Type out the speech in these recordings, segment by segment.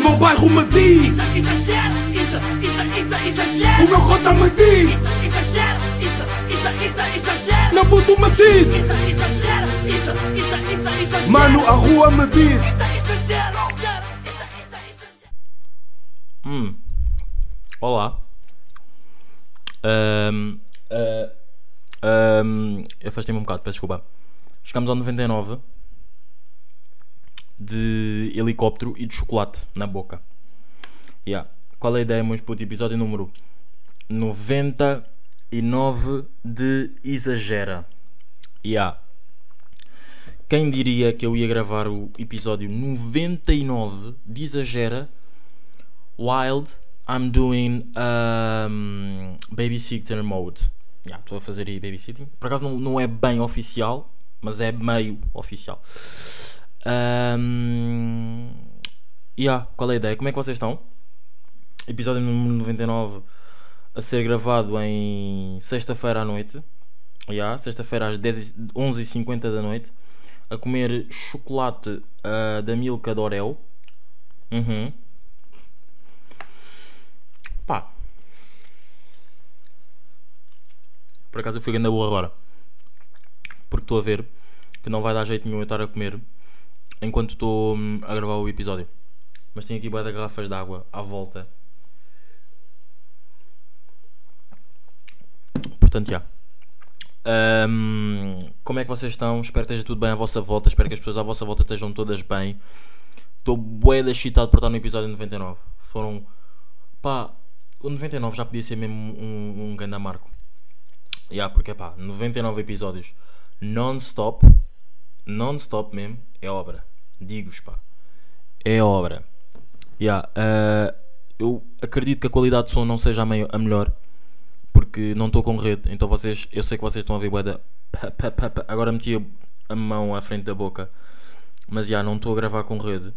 meu bairro me diz Isso, exagero, isso, isso, isso, exagero. O meu cota me diz Isso, exagero, isso, isso, isso, exagero. Meu puto me diz Isso, exagero, isso, isso, isso, exagero. Mano, a rua me diz Isso, exagero, exagero, isso, isso, exagero. Hum. Olá. Ahm, ah, ahm, eu afastei-me um bocado, peço desculpa. Chegamos ao 99 de helicóptero e de chocolate na boca. Yeah. Qual é a ideia, meus putos? Episódio número 99 de Exagera. Yeah. Quem diria que eu ia gravar o episódio 99 de Exagera Wild, I'm doing um, babysitter mode. Yeah, Estou a fazer aí babysitting. Por acaso não, não é bem oficial, mas é meio oficial. Um, yeah, qual é a ideia? Como é que vocês estão? Episódio número 99 a ser gravado em sexta-feira à noite. Yeah, sexta-feira às 10 e- 11h50 da noite. A comer chocolate ah, da Milka de Oreo. Uhum. Pá. Por acaso eu fui ganda boa agora. Porque estou a ver que não vai dar jeito nenhum eu estar a comer enquanto estou hum, a gravar o episódio. Mas tenho aqui bué de garrafas de água à volta. Portanto, já. Hum, como é que vocês estão? Espero que esteja tudo bem à vossa volta. Espero que as pessoas à vossa volta estejam todas bem. Estou bué da excitado por estar no episódio 99. Foram Pá, o 99 já podia ser mesmo um, um grande marco. Yeah, porque pá, 99 episódios non-stop, non-stop mesmo, é obra. Digo-vos, pá. É obra. Yeah, eh, eu acredito que a qualidade de som não seja a, meio- a melhor, porque não estou com rede. Então vocês, eu sei que vocês estão a ver bué da- pa- pa- pa- pa- Agora meti a, mão à frente da boca, mas já não estou a gravar com rede.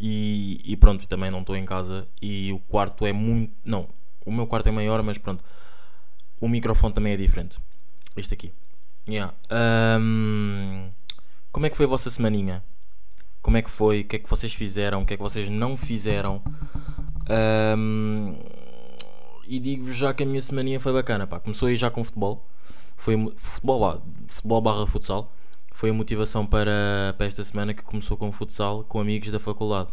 E, e pronto, também não estou em casa e o quarto é muito. Não, o meu quarto é maior, mas pronto, o microfone também é diferente. Este aqui. Yeah. Ahm, como é que foi a vossa semaninha? Como é que foi? O que é que vocês fizeram? O que é que vocês não fizeram? Ahm, e digo-vos já que a minha semaninha foi bacana. Pá. Começou aí já com futebol. Foi futebol, futebol barra futsal. Foi a motivação para, para esta semana que começou com futsal com amigos da faculdade.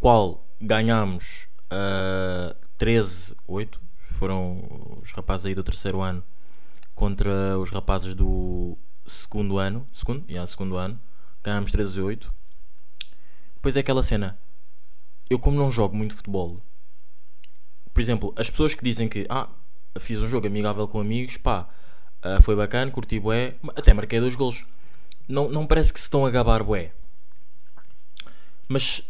Qual ganhámos uh, 13-8. Foram os rapazes aí do terceiro ano contra os rapazes do segundo ano. Segundo? Yeah, segundo ano. Ganhámos 13-8. Depois é aquela cena. Eu como não jogo muito futebol. Por exemplo, as pessoas que dizem que ah, fiz um jogo amigável com amigos, pá, ah, foi bacana, curti bué, até marquei dois golos. Não, não parece que se estão a gabar bué. Mas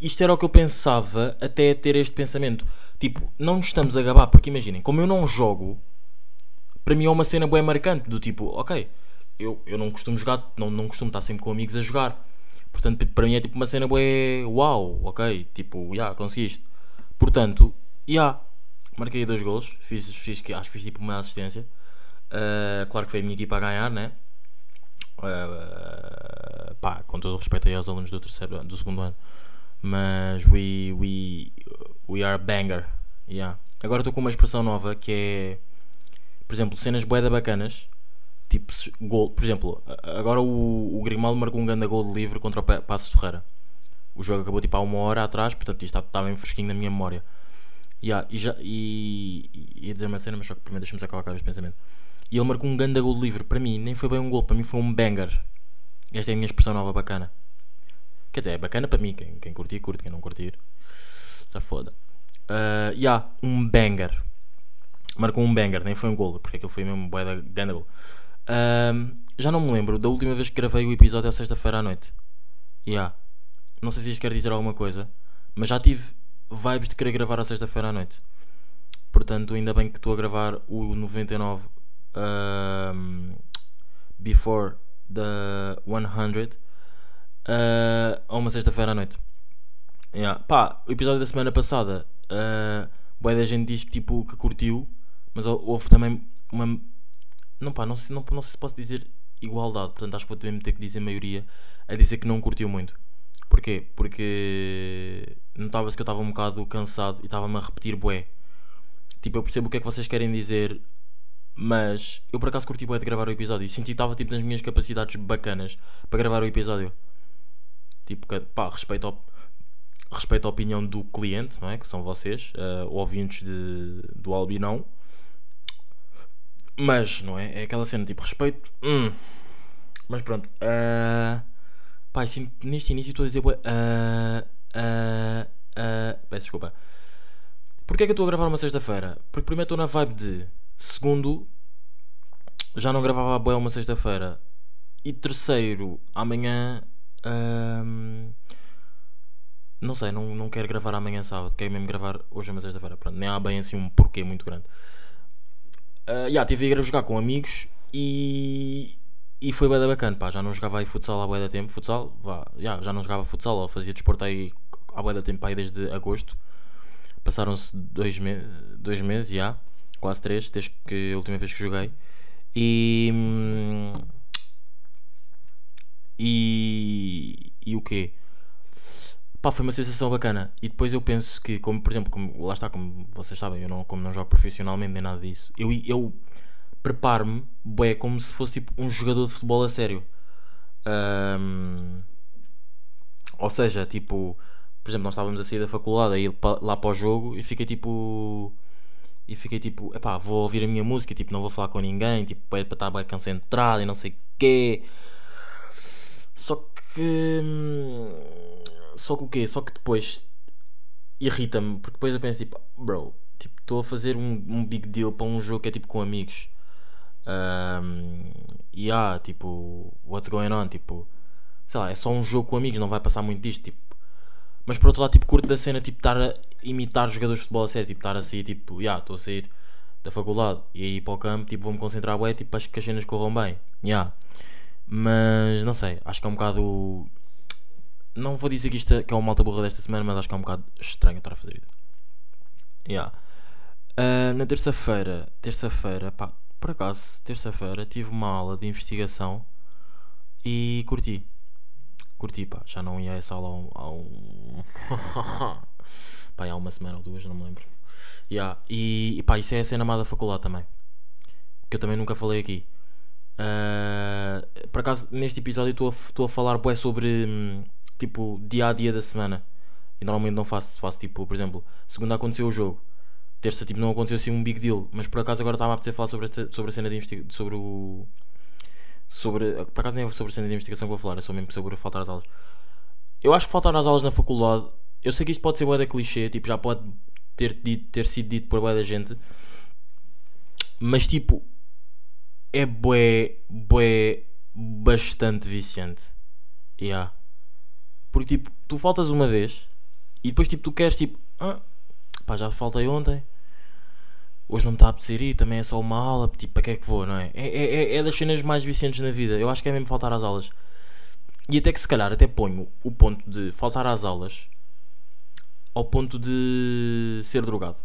isto era o que eu pensava até ter este pensamento. Tipo, não nos estamos a gabar, porque imaginem, como eu não jogo, para mim é uma cena bué marcante, do tipo, ok, eu, eu não costumo jogar, não, não costumo estar sempre com amigos a jogar. Portanto, para mim é tipo uma cena bué, uau, ok, tipo, já, conseguiste. Portanto, já, marquei dois golos, fiz, fiz, acho que fiz tipo uma assistência. Uh, claro que foi a minha equipa a ganhar, né? Uh, pá, com todo o respeito aí aos alunos do, terceiro, do segundo ano. Mas we, we, we are banger. Yeah. Agora estou com uma expressão nova que é, por exemplo, cenas boeda bacanas. Tipo, gol, por exemplo, agora o, o Grimaldo marcou um grande gol de livre contra o Pa- Passos de Ferreira. O jogo acabou tipo há uma hora atrás, portanto isto está, está bem fresquinho na minha memória. Yeah, e já e, e ia dizer uma cena, mas só que primeiro deixa-me acabar este pensamento. E ele marcou um grande gol de livre. Para mim, nem foi bem um gol, para mim foi um banger. Esta é a minha expressão nova bacana. Quer dizer, é bacana para mim. Quem, quem curtir, curte. Quem não curtir, se foda. Uh, yeah, um banger. Marcou um banger, nem foi um gol, porque aquilo foi mesmo um grande gol. Um, já não me lembro da última vez que gravei o episódio à sexta-feira à noite. Yeah. Não sei se isto quer dizer alguma coisa, mas já tive vibes de querer gravar à sexta-feira à noite. Portanto, ainda bem que estou a gravar o 99 um, before the 100 uh, a uma sexta-feira à noite. Yeah. Pá, o episódio da semana passada, uh, boa da gente diz que tipo que curtiu, mas hou- houve também uma. Não pá, não sei, não, se posso dizer igualdade, portanto acho que vou mesmo ter que dizer maioria a dizer que não curtiu muito. Porquê? Porque notava-se que eu estava um bocado cansado e estava-me a repetir bué. Tipo, eu percebo o que é que vocês querem dizer, mas eu por acaso curti bué de gravar o episódio e senti que estava tipo nas minhas capacidades bacanas para gravar o episódio. Tipo, pá, respeito, ao, respeito à opinião do cliente, não é? Que são vocês, uh, ouvintes de, do Albinão. Mas, não é? É aquela cena tipo respeito. hum. Mas pronto. Uh, pá, assim, neste início estou a dizer. Uh, uh, uh, peço desculpa. Porquê é que eu estou a gravar uma sexta-feira? Porque primeiro estou na vibe de. Segundo, já não gravava bué uma sexta-feira. E terceiro, amanhã. ahm, não sei, não, não quero gravar amanhã sábado. Quero mesmo gravar hoje uma sexta-feira. Pronto, nem há bem assim um porquê muito grande. Uh, yeah, tive a ir a jogar com amigos e, e foi bem bacana, pá, já não jogava aí futsal há bué da tempo, futsal, vá, yeah, já não jogava futsal, ou fazia desporto aí há da tempo aí desde agosto, passaram-se dois, me dois meses, já, quase três, desde que a última vez que joguei, e... hum, e... e o quê? Pá, foi uma sensação bacana. E depois eu penso que, como por exemplo, como, lá está, como vocês sabem, eu não, como não jogo profissionalmente nem nada disso, eu, eu preparo-me, bué, como se fosse tipo um jogador de futebol a sério. Ahm, ou seja, tipo, por exemplo, nós estávamos a sair da faculdade, a ir lá para o jogo e fiquei tipo. E fiquei tipo, epá, vou ouvir a minha música, tipo, não vou falar com ninguém, tipo, é para estar bem concentrado e não sei o quê. Só que. Só que o quê? Só que depois irrita-me, porque depois eu penso tipo, bro, tipo, estou a fazer um, um big deal para um jogo que é tipo com amigos. Um, e há, tipo, what's going on? Tipo, sei lá, é só um jogo com amigos, não vai passar muito disto. Tipo, mas por outro lado, tipo, curto da cena, tipo, estar a imitar jogadores de futebol a sério, tipo, estar a sair, tipo, já, estou a sair da faculdade e aí para o campo, tipo, vou-me concentrar, ué, tipo, acho que as cenas corram bem, já. Mas, não sei, acho que é um bocado. Não vou dizer que isto é, que é uma malta burra desta semana, mas acho que é um bocado estranho estar a fazer isso. Yeah. Ah, na terça-feira, terça-feira, pá, por acaso, terça-feira tive uma aula de investigação e curti. Curti, pá, já não ia a essa aula há um. Pá, há uma semana ou duas, não me lembro. Yeah. E, e pá, isso é a cena má da faculdade também. Que eu também nunca falei aqui. Ah, por acaso, neste episódio estou a, estou a falar bué sobre hum, tipo dia a dia da semana. E normalmente não faço, faço tipo, por exemplo, segunda aconteceu o jogo, terça tipo não aconteceu assim um big deal, mas por acaso agora estava a apetecer falar sobre, sobre a cena de investigação, sobre o. Sobre. Por acaso nem é sobre a cena de investigação que vou falar, é só mesmo sobre faltar às aulas. Eu acho que faltar às aulas na faculdade, eu sei que isto pode ser bué da clichê, tipo, já pode ter, dito, ter sido dito por bué da gente, mas tipo, é bué, bué, bastante viciante. Yeah. Porque tipo, tu faltas uma vez e depois tipo, tu queres tipo, ah, pá, já faltei ontem. Hoje não me está a apetecer ir, também é só uma aula, tipo, para que é que vou, não é? É, é, é- é das cenas mais viciantes na vida. Eu acho que é mesmo faltar às aulas. E até que se calhar até ponho o ponto de faltar às aulas ao ponto de ser drogado.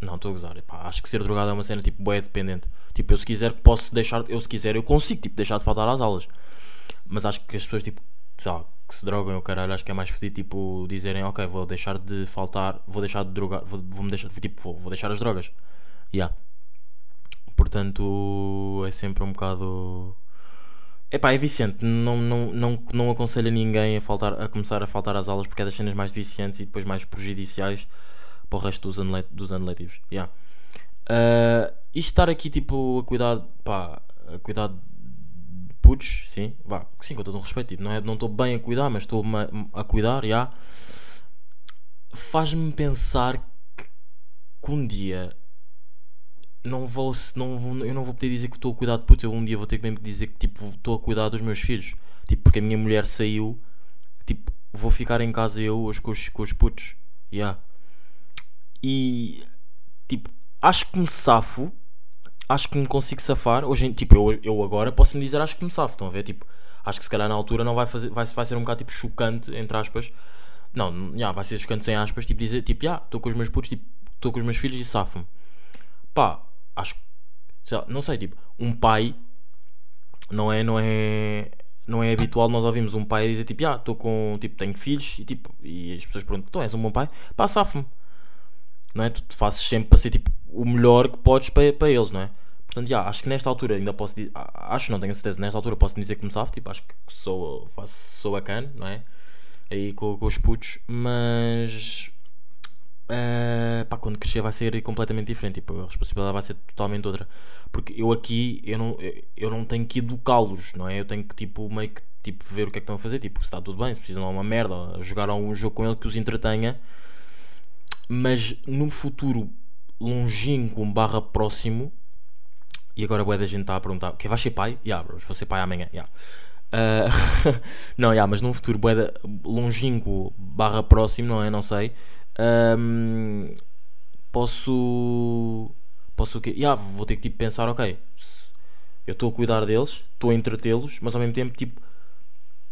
Não, estou a gozar. Acho que ser drogado é uma cena tipo bué dependente. Tipo, eu se quiser posso deixar, eu se quiser eu consigo tipo deixar de faltar às aulas. Mas acho que as pessoas tipo, lá, que se drogam o caralho, acho que é mais fedido tipo dizerem, ok, vou deixar de faltar, vou deixar de drogar, vou, vou-me deixar, tipo, vou, vou deixar as drogas. Yeah. Portanto, é sempre um bocado. Epá, é viciante. Não, não, não, não aconselho a ninguém a, faltar, a começar a faltar às aulas porque é das cenas mais viciantes e depois mais prejudiciais para o resto dos, anos le- dos anos letivos. Yeah. Ah, e estar aqui tipo a cuidar, pá, a cuidar putos, sim, vá, sim, com todo um respeito, tipo, não é- não estou bem a cuidar, mas estou a cuidar, já. Faz-me pensar que, que um dia não vou, não vou, eu não vou poder dizer que estou a cuidar de putos, eu um dia vou ter que mesmo dizer que tipo estou a cuidar dos meus filhos, tipo, porque a minha mulher saiu, tipo, vou ficar em casa eu hoje com os, com os putos, yeah. E tipo, acho que me safo, acho que me consigo safar. Hoje, tipo, eu, eu agora posso me dizer, acho que me safo. Estão a ver? Tipo, acho que se calhar na altura não vai fazer, vai, vai ser um bocado tipo chocante, entre aspas. Não, já, vai ser chocante sem aspas. Tipo, dizer, tipo, já, estou com os meus putos, tipo, estou com os meus filhos e safo-me. Pá, acho sei lá, não sei, tipo, um pai não é, não é, não é habitual nós ouvimos um pai dizer tipo, ah, estou com, tipo, tenho filhos e tipo, e as pessoas perguntam, então és um bom pai? Pá, safo-me. Não é? Tu te fazes sempre para ser tipo o melhor que podes para, para eles, não é? Portanto, já, acho que nesta altura ainda posso dizer, acho não tenho certeza, nesta altura posso dizer que me safo, tipo, acho que sou, faço, sou bacana, não é? Aí com, com os putos, mas Uh, pá, quando crescer vai ser completamente diferente. Tipo, a responsabilidade vai ser totalmente outra. Porque eu aqui eu não, eu- não tenho que educá-los, não é? Eu tenho que tipo, meio que tipo, ver o que é que estão a fazer. Tipo, se está tudo bem, se precisam de uma merda, jogar algum jogo com ele que os entretenha. Mas no futuro longínquo barra próximo. E agora boa da gente está a perguntar: que vais ser pai? Ya, bros, vou ser pai amanhã. ya. Uh, não, ya, mas num futuro bué da- longínquo barra próximo, não é? Não sei. Um, posso. Posso o quê? Ya, vou ter que tipo, pensar: ok, eu estou a cuidar deles, estou a entretê-los, mas ao mesmo tempo, tipo,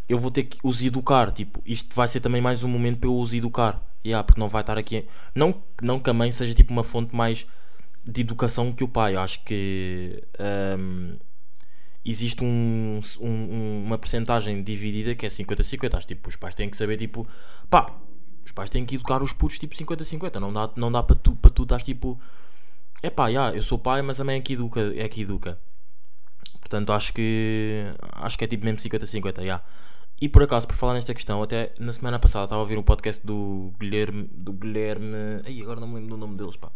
eu vou ter que os educar. Tipo, isto vai ser também mais um momento para eu os educar. Ya, porque não vai estar aqui. Não, não que a mãe seja tipo uma fonte mais de educação que o pai. Eu acho que. um, existe um, um- uma percentagem dividida que é 50-50. Acho tipo, os pais têm que saber, tipo, pá, os pais têm que educar os putos tipo 50-50. Não dá, não dá para tu, para tu dar tipo, é pá, já, eu sou pai, mas a mãe é que educa. É que educa. Portanto, acho que acho que é tipo mesmo 50-50, já. E por acaso, por falar nesta questão, até na semana passada estava a ouvir um podcast do Guilherme. Do Guilherme. Ai, agora não me lembro do nome deles, pá.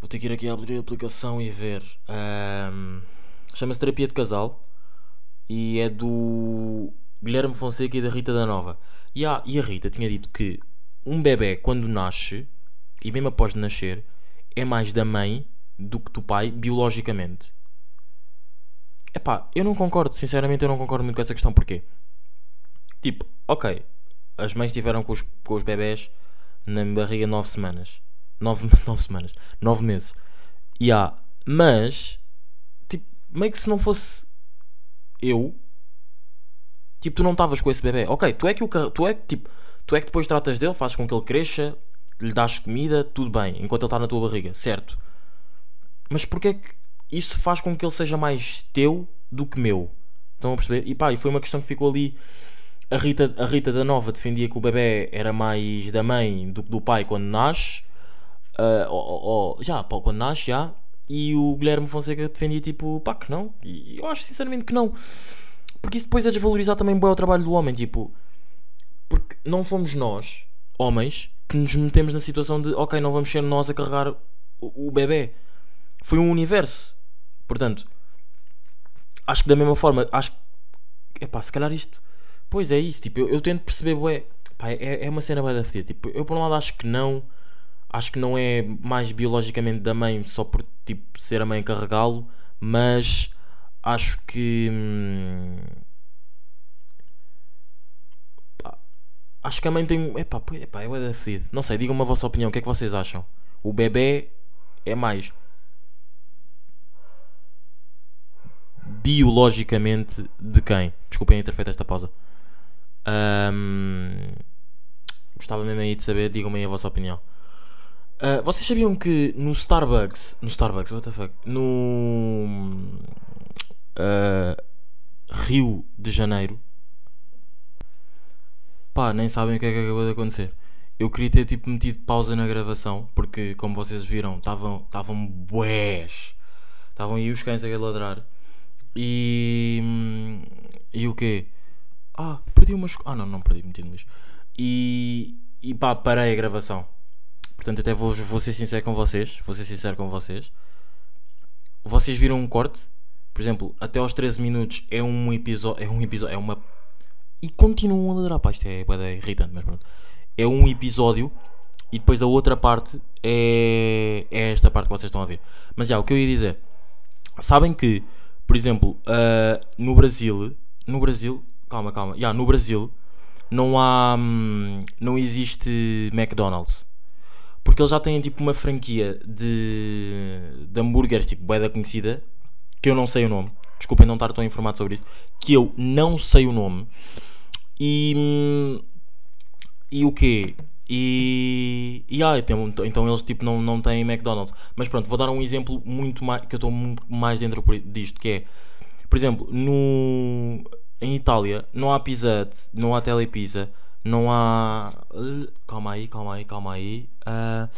Vou ter que ir aqui abrir a aplicação e ver. Ahm, Chama-se Terapia de Casal e é do Guilherme Fonseca e da Rita da Nova. E a, e a Rita tinha dito que um bebê, quando nasce, e mesmo após nascer, é mais da mãe do que do pai, biologicamente. Epá, eu não concordo, sinceramente, eu não concordo muito com essa questão. Porquê? Tipo, ok, as mães estiveram com os, com os bebés na barriga 9 semanas. 9, nove semanas. 9 meses. E há, mas, tipo, meio que se não fosse eu, tipo, tu não estavas com esse bebê. Ok, tu é que o tu é que, tipo, tu é que depois tratas dele, fazes com que ele cresça, lhe dás comida, tudo bem, enquanto ele está na tua barriga, certo? Mas porquê é que isso faz com que ele seja mais teu do que meu? Estão a perceber? E pá, e foi uma questão que ficou ali. A Rita, a Rita da Nova defendia que o bebê era mais da mãe do que do pai quando nasce. Ou- já, pá, quando nasce, já. E o Guilherme Fonseca defendia tipo, pá, que não. E eu acho sinceramente que não. Porque isso depois é desvalorizar também bem o trabalho do homem. Tipo, porque não fomos nós, homens, que nos metemos na situação de, ok, não vamos ser nós a carregar o, o bebê. Foi um universo. Portanto, acho que da mesma forma, acho que, epá, se calhar isto, pois é isso, tipo, eu, eu tento perceber, pá, é, é uma cena bué da fedida, tipo, eu por um lado acho que não, acho que não é mais biologicamente da mãe só por, tipo, ser a mãe carregá-lo, mas acho que, hum, pá, acho que a mãe tem, epá, epá, é bué da fedida, não sei, digam-me a vossa opinião, o que é que vocês acham? O bebê é mais biologicamente de quem? Desculpem ter feito esta pausa. Ahm, gostava mesmo aí de saber, digam-me aí a vossa opinião. Ah, vocês sabiam que no Starbucks, no Starbucks, what the fuck, no ah, Rio de Janeiro, pá, nem sabem o que é que acabou de acontecer. Eu queria ter tipo metido pausa na gravação, porque como vocês viram, estavam estavam bués. Estavam aí os cães a ladrar. E. E o quê? Ah, perdi umas. Ah, não, não perdi, meti no lixo. E. E pá, parei a gravação. Portanto, até vou, vou ser sincero com vocês. Vou ser sincero com vocês. Vocês viram um corte? Por exemplo, até aos 13 minutos é um episódio. É um episódio. É uma. E continuam a ladrar. Pá, isto é, da irritante, mas pronto. É um episódio. E depois a outra parte é. É esta parte que vocês estão a ver. Mas já, o que eu ia dizer. Sabem que, por exemplo, ah, no Brasil, no Brasil, calma, calma, yeah, no Brasil não há, hum, não existe McDonald's, porque eles já têm tipo uma franquia de, de hambúrgueres tipo bué da conhecida, que eu não sei o nome, desculpem não estar tão informado sobre isso, que eu não sei o nome, e, hum, e o quê? E, e ah, então, então eles tipo não, não têm McDonald's. Mas pronto, vou dar um exemplo muito mais que eu estou muito mais dentro disto, que é, por exemplo, no, em Itália não há Pizza Hut, não há Telepizza, não há. uh, Calma aí, calma aí, calma aí. ah,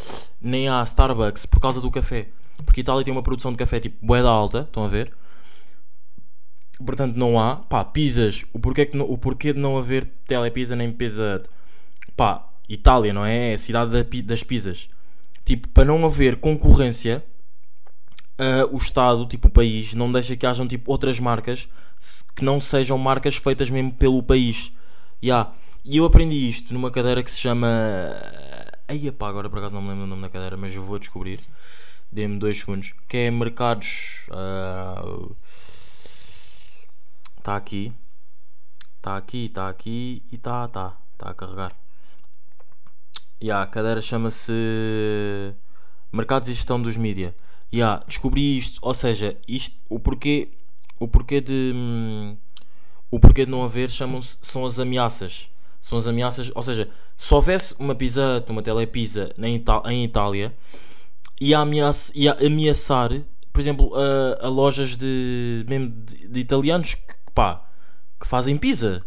nem há Starbucks por causa do café. Porque Itália tem uma produção de café tipo boeda alta, estão a ver? Portanto, não há. Pá, pizzas. O porquê, que não- o porquê de não haver Telepizza nem Pizza? Pá, Itália, não é? É a cidade das pizzas. Tipo, para não haver concorrência, ah, o Estado, tipo o país, não deixa que hajam tipo outras marcas que não sejam marcas feitas mesmo pelo país. Ya. E eu aprendi isto numa cadeira que se chama. Aí pá, agora por acaso não me lembro o nome da cadeira, mas eu vou descobrir. Dê-me dois segundos. Que é mercados. Está aqui. Está aqui, está aqui e está, está. Está a carregar. Ya, a cadeira chama-se Mercados e Gestão dos Mídia. Ya, descobri isto, ou seja, isto, o porquê, o porquê de hum, o porquê de não haver chamam-se são as ameaças. São as ameaças, ou seja, se houvesse uma pizza, uma telepizza em, Ita- em Itália, ia, ameaça, ameaçar, por exemplo, a, a lojas de, mesmo de, de italianos que, pá, que fazem pizza.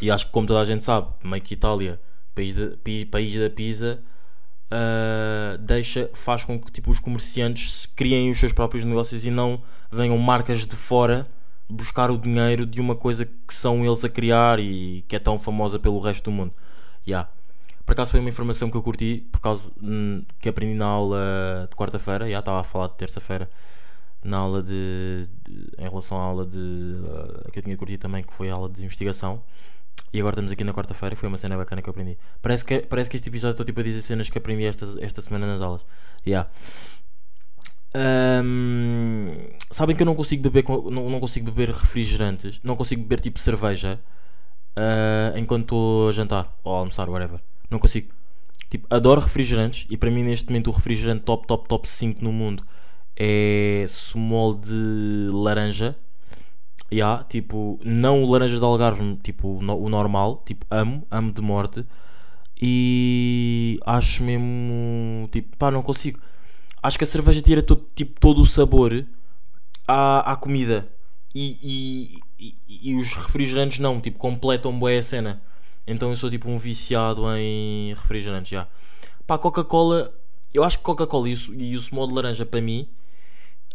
E acho que, como toda a gente sabe, meio que Itália, país, país da pizza, ah, deixa, faz com que tipo, os comerciantes criem os seus próprios negócios e não venham marcas de fora buscar o dinheiro de uma coisa que são eles a criar e que é tão famosa pelo resto do mundo. Yeah. Por acaso foi uma informação que eu curti por causa hum, que aprendi na aula de quarta-feira, já estava a falar de terça-feira na aula de, de- em relação à aula de uh, que eu tinha curtido também que foi a aula de investigação e agora estamos aqui na quarta-feira foi uma cena bacana que eu aprendi parece que, parece que este episódio estou tipo a dizer cenas que aprendi esta, esta semana nas aulas yeah. Ahm, sabem que eu não consigo beber não, não consigo beber refrigerantes não consigo beber tipo cerveja ah, enquanto estou a jantar ou a almoçar, whatever não consigo Tipo, adoro refrigerantes e para mim neste momento o refrigerante top, top, top 5 no mundo é sumol de laranja. Yeah, tipo, não o laranja de Algarve, tipo no- o normal, tipo, amo, amo de morte. E acho mesmo, tipo, pá, não consigo. Acho que a cerveja tira todo, tipo, todo o sabor à, à comida. E, e, e, e os refrigerantes não, tipo, completam bem a cena. Então eu sou tipo um viciado em refrigerantes, já. Pá, Coca-Cola, eu acho que Coca-Cola e o, e o de laranja para mim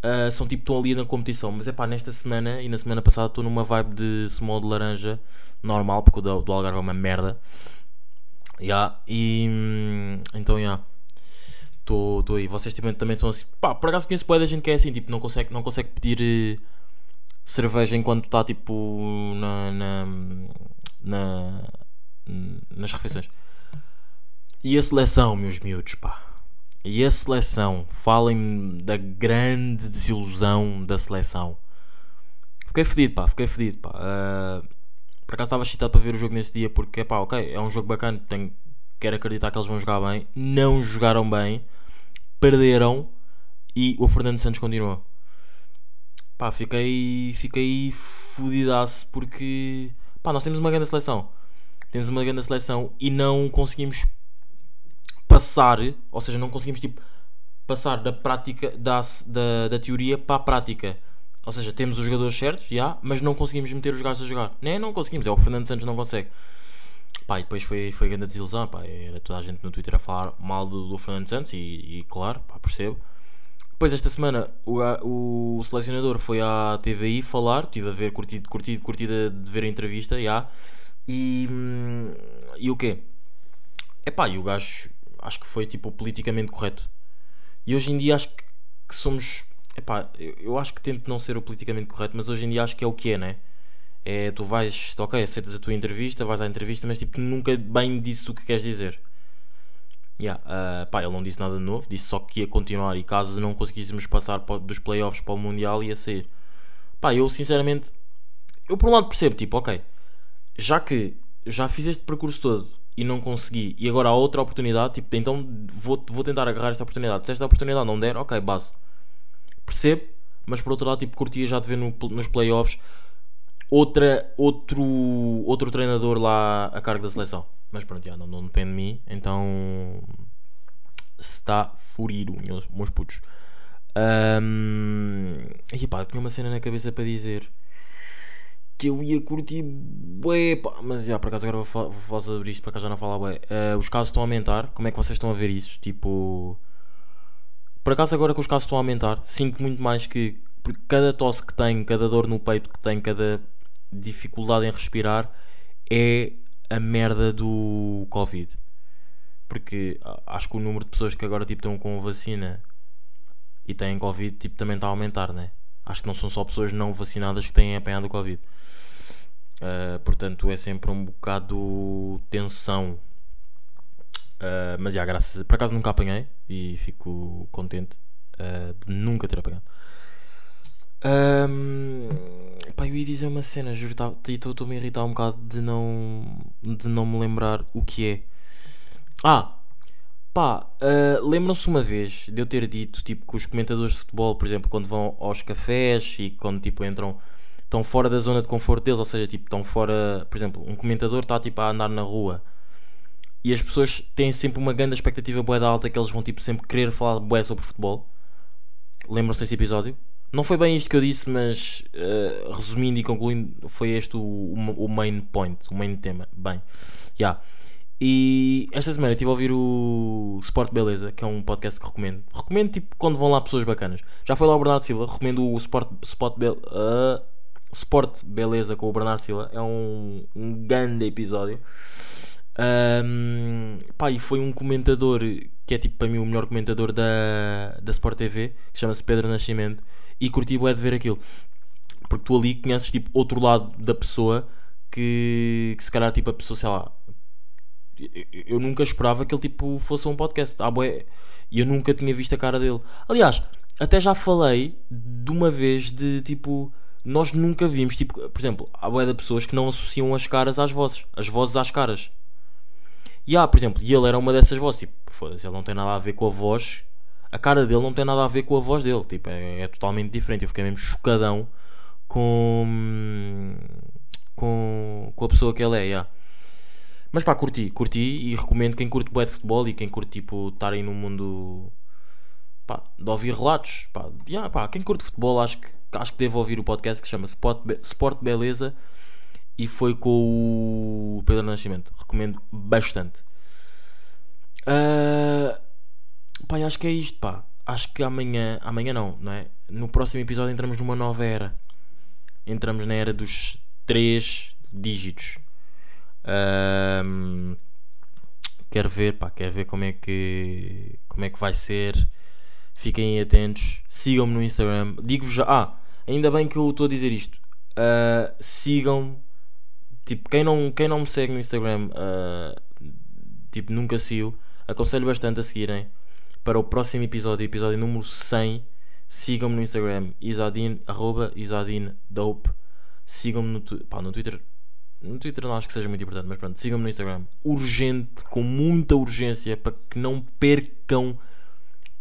ah, são tipo, estão ali na competição. Mas é pá, nesta semana e na semana passada estou numa vibe de Small de laranja normal, porque o do, do Algarve é uma merda. Já, e hum, então, já. Estou aí. Vocês tipo, também são assim. Pá, por acaso conheço boa da gente que é assim, tipo, não consegue, não consegue pedir eh, cerveja enquanto está tipo na, na, na- nas refeições. E a seleção, meus miúdos, pá. E a seleção, falem da grande desilusão da seleção. Fiquei fedido, pá, fiquei fedido, pá. Ah, por acaso estava excitado para ver o jogo nesse dia porque, pá, ok, é um jogo bacana, tenho, quero acreditar que eles vão jogar bem. Não jogaram bem, perderam e o Fernando Santos continuou. Pá, fiquei, fiquei fodidaço porque, pá, nós temos uma grande seleção. Temos uma grande seleção e não conseguimos passar, ou seja, não conseguimos tipo passar da prática da, da, da teoria para a prática. Ou seja, temos os jogadores certos, já, mas não conseguimos meter os gajos a jogar. Nem não conseguimos, é o Fernando Santos não consegue. Pá, e depois foi, foi grande desilusão, pá, era toda a gente no Twitter a falar mal do, do Fernando Santos e, e claro, pá, percebo. Depois esta semana o, o selecionador foi à TVI falar, estive a ver, curtido, curtido, curtido de ver a entrevista, já. E, hum, e o quê? Epá, e o gajo acho que foi tipo politicamente correto. E hoje em dia acho que, que somos. Epá, eu, eu acho que tento não ser o politicamente correto, mas hoje em dia acho que é o que é, né? É, tu vais, ok, aceitas a tua entrevista, vais à entrevista, mas tipo, nunca bem disse o que queres dizer. Yeah, ah, pá, ele não disse nada de novo, disse só que ia continuar e caso não conseguíssemos passar pa- dos playoffs para o Mundial ia sair. Pá, eu sinceramente, eu por um lado percebo, tipo, ok, já que já fiz este percurso todo e não consegui, e agora há outra oportunidade, tipo, então vou, vou tentar agarrar esta oportunidade. Se esta oportunidade não der, ok, base. Percebo, mas por outro lado, tipo, curtia já de ver no, nos playoffs outra, outro, outro treinador lá a cargo da seleção. Mas pronto, já, não, não depende de mim, então está furido, meus, meus putos. Um, e pá, tinha uma cena na cabeça para dizer. Que eu ia curtir bué, pá. Mas já, por acaso agora vou, fa- vou falar sobre isto, por acaso já não falo bué. Eh, os casos estão a aumentar, como é que vocês estão a ver isso? Tipo... Por acaso agora que os casos estão a aumentar, sinto muito mais que... Porque cada tosse que tenho, cada dor no peito que tenho, cada dificuldade em respirar é a merda do Covid. Porque acho que o número de pessoas que agora tipo, estão com vacina e têm Covid tipo, também está a aumentar, né? Acho que não são só pessoas não vacinadas que têm apanhado o Covid. Uh, portanto, é sempre um bocado tensão. Uh, mas já, graças. Por acaso nunca apanhei e fico contente uh, de nunca ter apanhado. Um, pá, eu ia dizer uma cena, juro, tá- e estou-me a irritar um bocado de não, de não me lembrar o que é. Ah, pá, uh, lembram-se uma vez de eu ter dito tipo, que os comentadores de futebol, por exemplo, quando vão aos cafés e quando tipo, entram, estão fora da zona de conforto deles, ou seja, tipo, estão fora, por exemplo, um comentador está tipo, a andar na rua e as pessoas têm sempre uma grande expectativa bué da alta que eles vão tipo, sempre querer falar bué sobre futebol. Lembram-se desse episódio? Não foi bem isto que eu disse, mas uh, resumindo e concluindo, foi este o, o, o main point, o main tema. Bem, já. E esta semana estive a ouvir o Sport Beleza, que é um podcast que recomendo. Recomendo tipo quando vão lá pessoas bacanas. Já foi lá o Bernardo Silva, recomendo o Sport, Sport, Bel, uh, Sport Beleza com o Bernardo Silva. É um, um grande episódio. Um, pá, e foi um comentador que é tipo para mim o melhor comentador da, da Sport TV, que chama-se Pedro Nascimento, e curti bué de ver aquilo. Porque tu ali conheces tipo outro lado da pessoa que, que se calhar tipo a pessoa, sei lá, eu- nunca esperava que ele tipo fosse um podcast. Ah, bué, e eu nunca tinha visto a cara dele. Aliás, até já falei de uma vez de tipo. Nós nunca vimos, tipo, por exemplo, há bué de pessoas que não associam as caras às vozes, as vozes às caras. E há, por exemplo, e ele era uma dessas vozes, tipo, foda-se, ele não tem nada a ver com a voz, a cara dele não tem nada a ver com a voz dele, tipo, é, é totalmente diferente. Eu fiquei mesmo chocadão com, com, com a pessoa que ele é, yeah. Mas pá, curti, curti e recomendo quem curte bué de futebol e quem curte tipo estarem no mundo pá, de ouvir relatos. Pá, yeah, pá, quem curte futebol acho que, acho que deve ouvir o podcast que se chama Sport, Be- Sport Beleza e foi com o Pedro Nascimento. Recomendo bastante. Ah, pá, acho que é isto, pá. Acho que amanhã, amanhã não, não é? No próximo episódio entramos numa nova era. Entramos na era dos três dígitos. Ahm, quero ver, pá, quero ver como é que como é que vai ser. Fiquem atentos, sigam-me no Instagram. Digo-vos já, ah, ainda bem que eu estou a dizer isto. Ah, sigam-me. Tipo, quem não, quem não me segue no Instagram, ah, tipo, nunca sigo. Aconselho bastante a seguirem. Para o próximo episódio, episódio número 100, sigam-me no Instagram, isadine, arroba isadinedope. Sigam-me no, pá, no Twitter, no Twitter não acho que seja muito importante, mas pronto, sigam-me no Instagram. Urgente, com muita urgência, para que não percam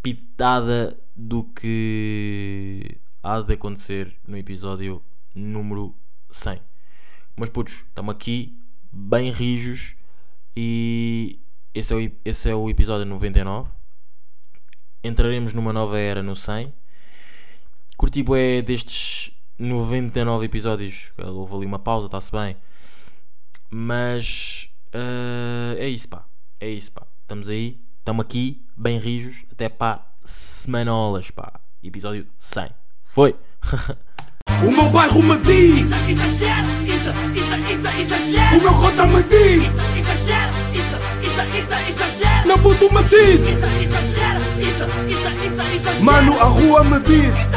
pitada do que há de acontecer no episódio número 100. Mas putos, estamos aqui, bem rijos, e esse é, o, esse é o episódio 99. Entraremos numa nova era no 100. Curti bué destes 99 episódios. Houve ali uma pausa, está-se bem. Mas eh, é isso, pá. É isso, pá. Estamos aí, estamos aqui, bem rijos, até pá, semanolas, pá. Episódio 100. Foi! O meu bairro me diz, Exagero, isso, isso, isso, exagero. o meu cota me diz, Exagero, isso, isso, isso, exagero. meu puto me diz, Isso, exagero, isso, isso, isso, exagero. mano a rua me diz, Isso,